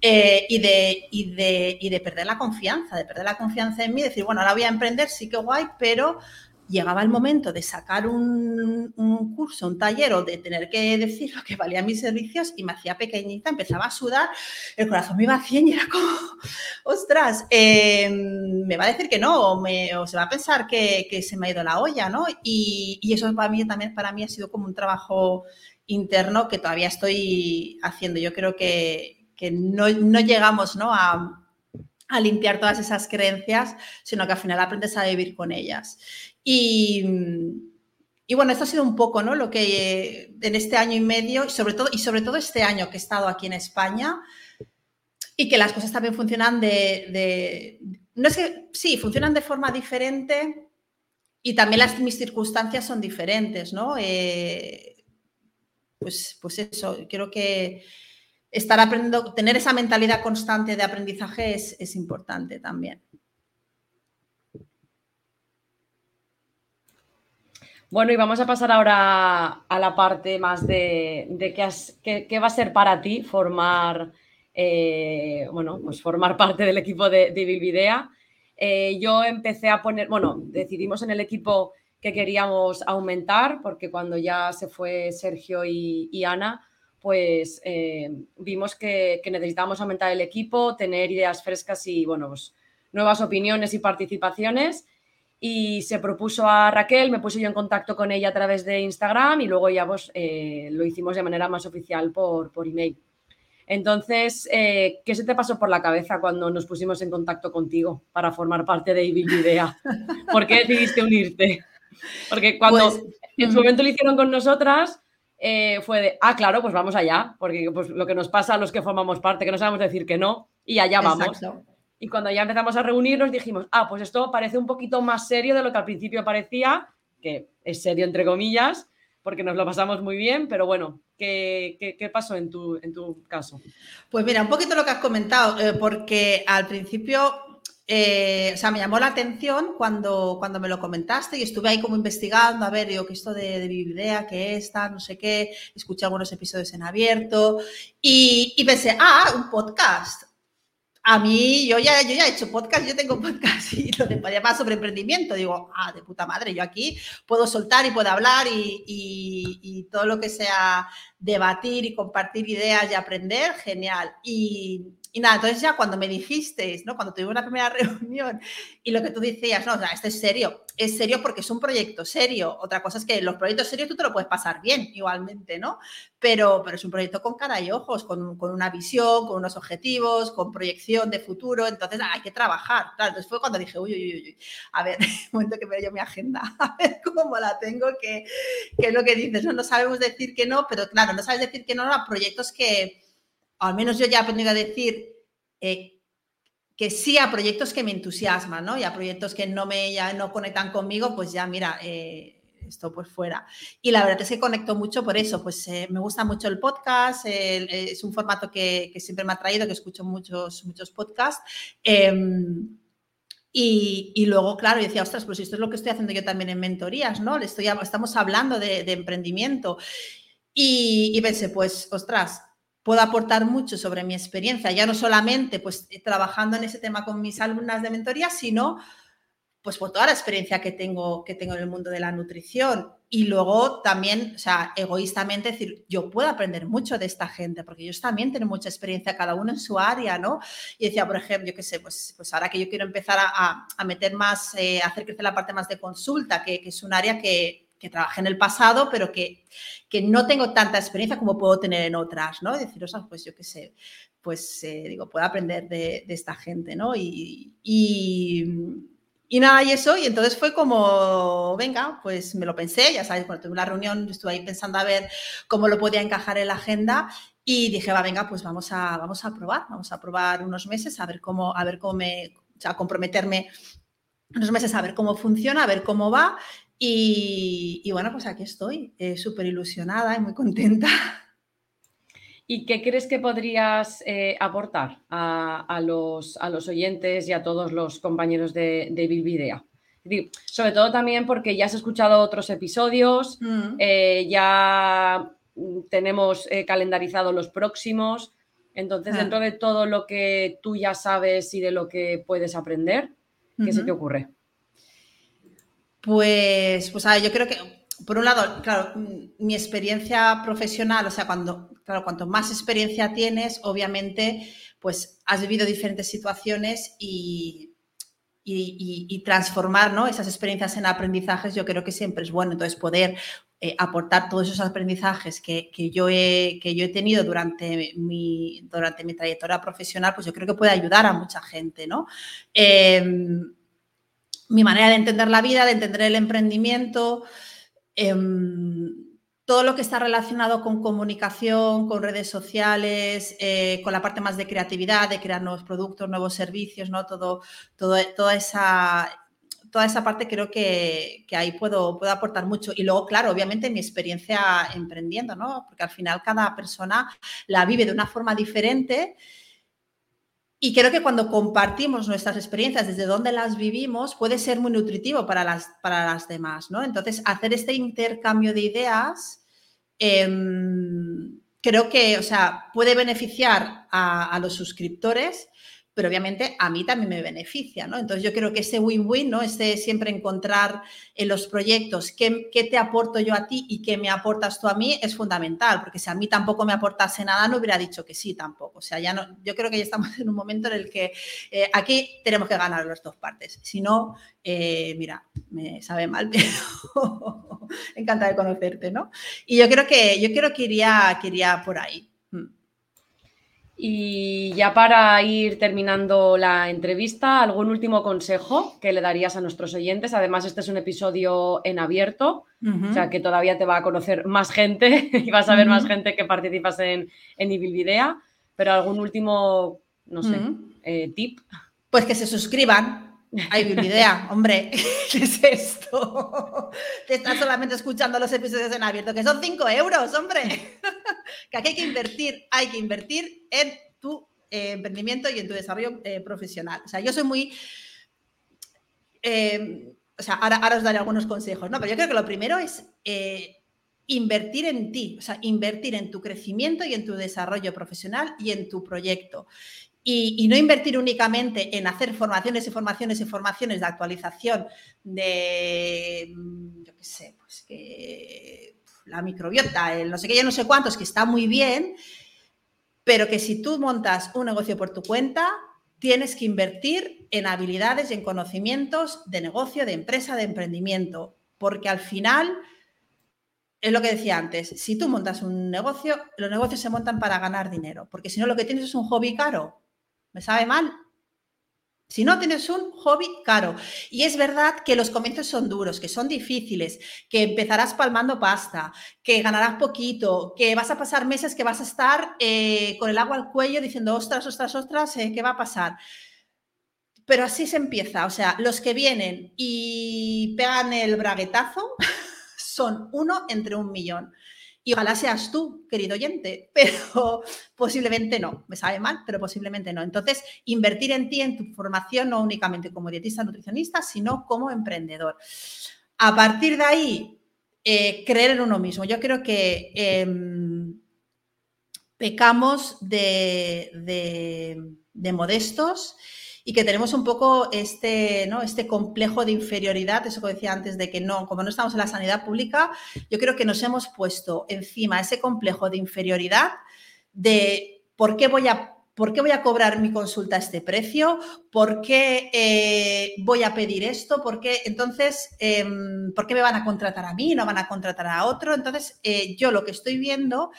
eh, y, de, y, de, y de perder la confianza, de perder la confianza en mí, decir, bueno, ahora voy a emprender, sí que guay, pero llegaba el momento de sacar un, curso, un taller o de tener que decir lo que valían mis servicios y me hacía pequeñita, empezaba a sudar, el corazón me iba a 100 y era como, ostras, em, me va a decir que no o, se va a pensar que, se me ha ido la olla, ¿no? Y, eso para mí también para mí ha sido como un trabajo interno que todavía estoy haciendo. Yo creo que, no, llegamos ¿no? A limpiar todas esas creencias, sino que al final aprendes a vivir con ellas. Y, bueno, esto ha sido un poco ¿no? lo que en este año y medio, y sobre, todo, y sobre todo este año que he estado aquí en España, y que las cosas también funcionan de, no es que sí, funcionan de forma diferente y también mis circunstancias son diferentes, ¿no? Eh, pues, pues eso, creo que estar aprendiendo, tener esa mentalidad constante de aprendizaje es, es importante también. Bueno, y vamos a pasar ahora a la parte más de, qué, va a ser para ti formar, eh, bueno, pues formar parte del equipo de, de. Eh, yo empecé a poner, bueno, decidimos en el equipo que queríamos aumentar, porque cuando ya se fue Sergio y, Ana, pues eh, vimos que, que, necesitábamos aumentar el equipo, tener ideas frescas y, bueno, pues nuevas opiniones y participaciones y se propuso a Raquel, me puse yo en contacto con ella a través de Instagram y luego ya pues, eh, lo hicimos de manera más oficial por, por email. Entonces, eh, ¿qué se te pasó por la cabeza cuando nos pusimos en contacto contigo para formar parte de Evil Idea? ¿Por qué decidiste unirte? Porque cuando pues, en su momento lo hicieron con nosotras, eh, fue de, ah, claro, pues vamos allá, porque pues, lo que nos pasa a los que formamos parte, que no sabemos decir que no, y allá vamos. Y cuando ya empezamos a reunirnos dijimos, ah, pues esto parece un poquito más serio de lo que al principio parecía, que es serio entre comillas, porque nos lo pasamos muy bien, pero bueno, ¿qué, qué, pasó en tu, en tu caso? Pues mira, un poquito lo que has comentado, eh, porque al principio eh, o sea, me llamó la atención cuando, cuando me lo comentaste y estuve ahí como investigando, a ver, digo, que esto de, de Biblia, que está, no sé qué, escuché algunos episodios en abierto y pensé, ah, un podcast a mí, yo ya, yo ya he hecho podcast, yo tengo podcast y lo de más sobre emprendimiento. Digo, ah, de puta madre, yo aquí puedo soltar y puedo hablar y, y, todo lo que sea debatir y compartir ideas y aprender, genial. Y, y nada, entonces ya cuando me dijisteis, ¿no? Cuando tuvimos la primera reunión y lo que tú decías, no, o sea, esto es serio, es serio porque es un proyecto serio. Otra cosa es que los proyectos serios tú te lo puedes pasar bien igualmente, ¿no? Pero, pero es un proyecto con cara y ojos, con, con una visión, con unos objetivos, con proyección de futuro, entonces hay que trabajar. Entonces fue cuando dije, uy, uy, uy, a ver, momento que veo yo mi agenda, a ver cómo la tengo, que, que es lo que dices, ¿no? No sabemos decir que no, pero claro, no sabes decir que no a proyectos que al menos yo ya he aprendido a decir eh, que sí a proyectos que me entusiasman, ¿no? Y a proyectos que no me ya no conectan conmigo, pues ya, mira, eh, esto pues fuera. Y la verdad es que conecto mucho por eso, pues eh, me gusta mucho el podcast, es un formato que, siempre me ha traído, que escucho muchos, muchos podcasts. Em, y, luego, claro, yo decía, ostras, pues esto es lo que estoy haciendo yo también en mentorías, ¿no? Estoy, estamos hablando de, emprendimiento. Y, y pensé, pues, ostras, puedo aportar mucho sobre mi experiencia, ya no solamente pues trabajando en ese tema con mis alumnas de mentoría, sino pues por toda la experiencia que tengo, que tengo en el mundo de la nutrición. Y luego también, o sea, egoístamente decir, yo puedo aprender mucho de esta gente, porque ellos también tienen mucha experiencia, cada uno en su área, ¿no? Y decía, por ejemplo, yo qué sé, pues, pues ahora que yo quiero empezar a, a meter más, eh, hacer crecer la parte más de consulta, que, que es un área que, que trabajé en el pasado, pero que, que, no tengo tanta experiencia como puedo tener en otras, ¿no? decir, o sea, pues yo qué sé, pues eh, digo, puedo aprender de, de, esta gente, ¿no? y, y y nada, y eso, y entonces fue como, venga, pues me lo pensé, ya sabes, cuando tuve la reunión estuve ahí pensando a ver cómo lo podía encajar en la agenda y dije, va, venga, pues vamos a, vamos a probar, vamos a probar unos meses a ver cómo, a ver cómo me, o sea, comprometerme unos meses a ver cómo funciona, a ver cómo va y, y bueno, pues aquí estoy, eh, súper ilusionada y muy contenta. ¿Y qué crees que podrías eh, aportar a, a, los, a, los, oyentes y a todos los compañeros de, de Bilbidea? Sobre todo también porque ya has escuchado otros episodios, mm. eh, ya tenemos eh, calendarizado los próximos. Entonces, ah. dentro de todo lo que tú ya sabes y de lo que puedes aprender, ¿qué uh -huh. se te ocurre? Pues, pues a yo creo que por un lado, claro, mi experiencia profesional, o sea, cuando, claro, cuanto más experiencia tienes, obviamente, pues has vivido diferentes situaciones y, y, y, y transformar ¿no? esas experiencias en aprendizajes, yo creo que siempre es bueno. Entonces, poder eh, aportar todos esos aprendizajes que, que, yo he, que yo he tenido durante mi, durante mi trayectoria profesional, pues yo creo que puede ayudar a mucha gente, ¿no? Eh, mi manera de entender la vida, de entender el emprendimiento, eh, todo lo que está relacionado con comunicación, con redes sociales, eh, con la parte más de creatividad, de crear nuevos productos, nuevos servicios, ¿no? Todo, todo, toda, esa, toda esa parte creo que, que ahí puedo, puedo, aportar mucho. Y luego, claro, obviamente mi experiencia emprendiendo, ¿no? Porque al final cada persona la vive de una forma diferente. Y creo que cuando compartimos nuestras experiencias desde donde las vivimos puede ser muy nutritivo para las, para las demás, ¿no? Entonces, hacer este intercambio de ideas eh, creo que, o sea, puede beneficiar a los suscriptores, pero obviamente a mí también me beneficia, ¿no? Entonces yo creo que ese win-win, ¿no? Ese siempre encontrar en los proyectos qué, qué, te aporto yo a ti y qué me aportas tú a mí es fundamental, porque si a mí tampoco me aportase nada, no hubiera dicho que sí tampoco. O sea, ya no, yo creo que ya estamos en un momento en el que eh, aquí tenemos que ganar las dos partes. Si no, eh, mira, me sabe mal, pero encantada de conocerte, ¿no? Y yo creo que, yo creo que iría, que iría por ahí. Y ya para ir terminando la entrevista, ¿algún último consejo que le darías a nuestros oyentes? Además, este es un episodio en abierto, uh -huh. o sea que todavía te va a conocer más gente y vas a ver uh -huh. más gente que participas en, en Ibilvidea, pero algún último, no sé, uh -huh. eh, tip. Pues que se suscriban, Ay, idea, hombre, ¿qué es esto? Te estás solamente escuchando los episodios en abierto, que son 5 euros, hombre. que aquí hay que invertir, hay que invertir en tu eh, emprendimiento y en tu desarrollo eh, profesional. O sea, yo soy muy... Eh, o sea, ahora, ahora, os daré algunos consejos, ¿no? Pero yo creo que lo primero es invertir en ti, o sea, invertir en tu crecimiento y en tu desarrollo profesional y en tu proyecto. Y, no invertir únicamente en hacer formaciones y formaciones y formaciones de actualización de, yo qué sé, pues que la microbiota, el no sé qué, ya no sé cuántos, que está muy bien, pero que si tú montas un negocio por tu cuenta, tienes que invertir en habilidades y en conocimientos de negocio, de empresa, de emprendimiento, porque al final es lo que decía antes, si tú montas un negocio, los negocios se montan para ganar dinero, porque si no lo que tienes es un hobby caro, me sabe mal. Si no tienes un hobby caro. Y es verdad que los comienzos son duros, que son difíciles, que empezarás palmando pasta, que ganarás poquito, que vas a pasar meses que vas a estar eh, con el agua al cuello diciendo, ostras, ostras, ostras, eh, ¿qué va a pasar? Pero así se empieza. O sea, los que vienen y pegan el braguetazo son uno entre un millón. Y ojalá seas tú, querido oyente, pero posiblemente no. Me sabe mal, pero posiblemente no. Entonces, invertir en ti, en tu formación, no únicamente como dietista, nutricionista, sino como emprendedor. A partir de ahí, eh, creer en uno mismo. Yo creo que eh, pecamos de modestos y que tenemos un poco este, ¿no? este complejo de inferioridad, eso que decía antes de que no, como no estamos en la sanidad pública, yo creo que nos hemos puesto encima ese complejo de inferioridad de por qué voy a ¿Por qué voy a cobrar mi consulta a este precio? ¿Por qué eh, voy a pedir esto? ¿Por qué entonces, em, por qué me van a contratar a mí? ¿No van a contratar a otro? Entonces, eh, yo lo que estoy viendo,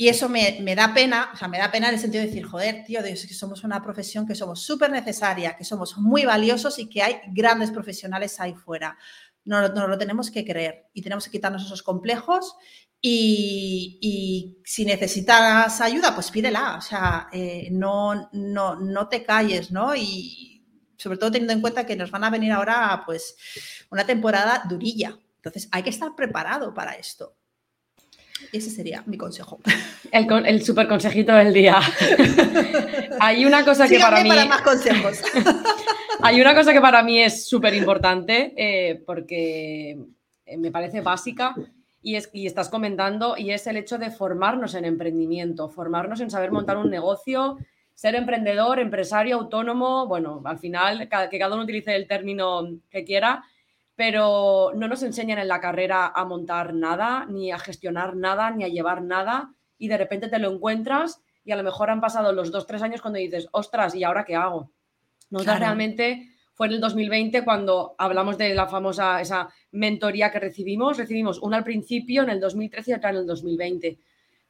y eso me, da pena, o sea, me da pena en el sentido de decir, joder, tío, Dios, que somos una profesión que somos súper necesaria, que somos muy valiosos y que hay grandes profesionales ahí fuera. No, no, lo tenemos que creer y tenemos que quitarnos esos complejos y, si necesitas ayuda, pues pídela, o sea, eh, no, no, no te calles, ¿no? Y sobre todo teniendo en cuenta que nos van a venir ahora, pues, una temporada durilla. Entonces, hay que estar preparado para esto. Ese sería mi consejo. El, el super consejito del día. hay una cosa que para mí. Para más consejos. hay una cosa que para mí es súper importante eh, porque me parece básica y, es, y estás comentando, y es el hecho de formarnos en emprendimiento, formarnos en saber montar un negocio, ser emprendedor, empresario, autónomo, bueno, al final que cada uno utilice el término que quiera, pero no nos enseñan en la carrera a montar nada, ni a gestionar nada, ni a llevar nada, y de repente te lo encuentras y a lo mejor han pasado los dos, tres años cuando dices, ostras, ¿y ahora qué hago? No realmente fue en el 2020 cuando hablamos de la famosa, esa mentoría que recibimos. Recibimos una al principio, en el 2013 y otra en el 2020.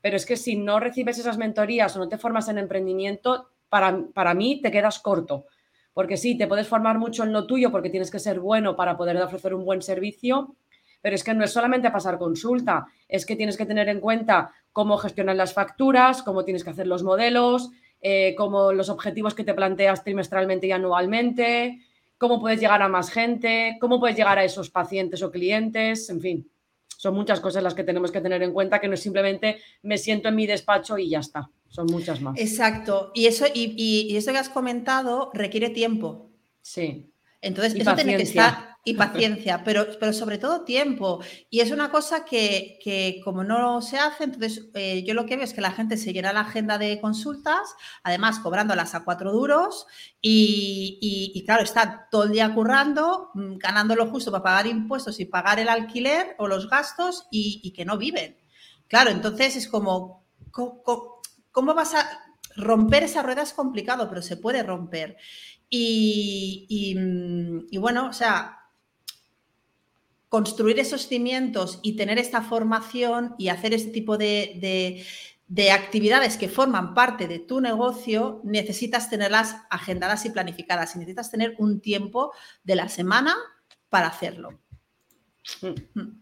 Pero es que si no recibes esas mentorías o no te formas en emprendimiento, para, para mí te quedas corto. Porque sí, te puedes formar mucho en lo tuyo porque tienes que ser bueno para poder ofrecer un buen servicio, pero es que no es solamente pasar consulta, es que tienes que tener en cuenta cómo gestionar las facturas, cómo tienes que hacer los modelos, eh, cómo los objetivos que te planteas trimestralmente y anualmente, cómo puedes llegar a más gente, cómo puedes llegar a esos pacientes o clientes, en fin. Son muchas cosas las que tenemos que tener en cuenta, que no es simplemente me siento en mi despacho y ya está. Son muchas más. Exacto. Y eso, y, eso que has comentado requiere tiempo. Sí. Entonces, eso tiene que estar y paciencia, pero, pero sobre todo tiempo. Y es una cosa que, como no se hace, entonces eh, yo lo que veo es que la gente se llena la agenda de consultas, además cobrándolas a cuatro duros y, claro, está todo el día currando, mm, ganando lo justo para pagar impuestos y pagar el alquiler o los gastos y, que no viven. Claro, entonces es como, ¿cómo, vas a romper esa rueda? Es complicado, pero se puede romper. Y, y, bueno, o sea, construir esos cimientos y tener esta formación y hacer este tipo de, actividades que forman parte de tu negocio, necesitas tenerlas agendadas y planificadas y necesitas tener un tiempo de la semana para hacerlo. Mm.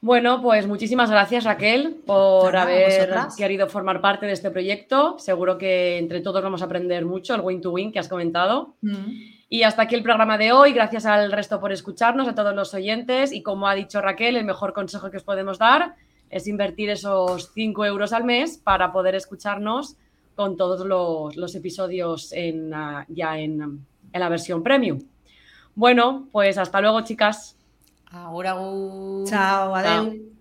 Bueno, pues muchísimas gracias Raquel por haber querido formar parte de este proyecto. Seguro que entre todos vamos a aprender mucho, el win to win que has comentado. Mm. Y hasta aquí el programa de hoy. Gracias al resto por escucharnos, a todos los oyentes. Y como ha dicho Raquel, el mejor consejo que os podemos dar es invertir esos 5 euros al mes para poder escucharnos con todos los, episodios en, ah, ya en, la versión premium. Bueno, pues hasta luego, chicas. Ahora. Chao, adiós.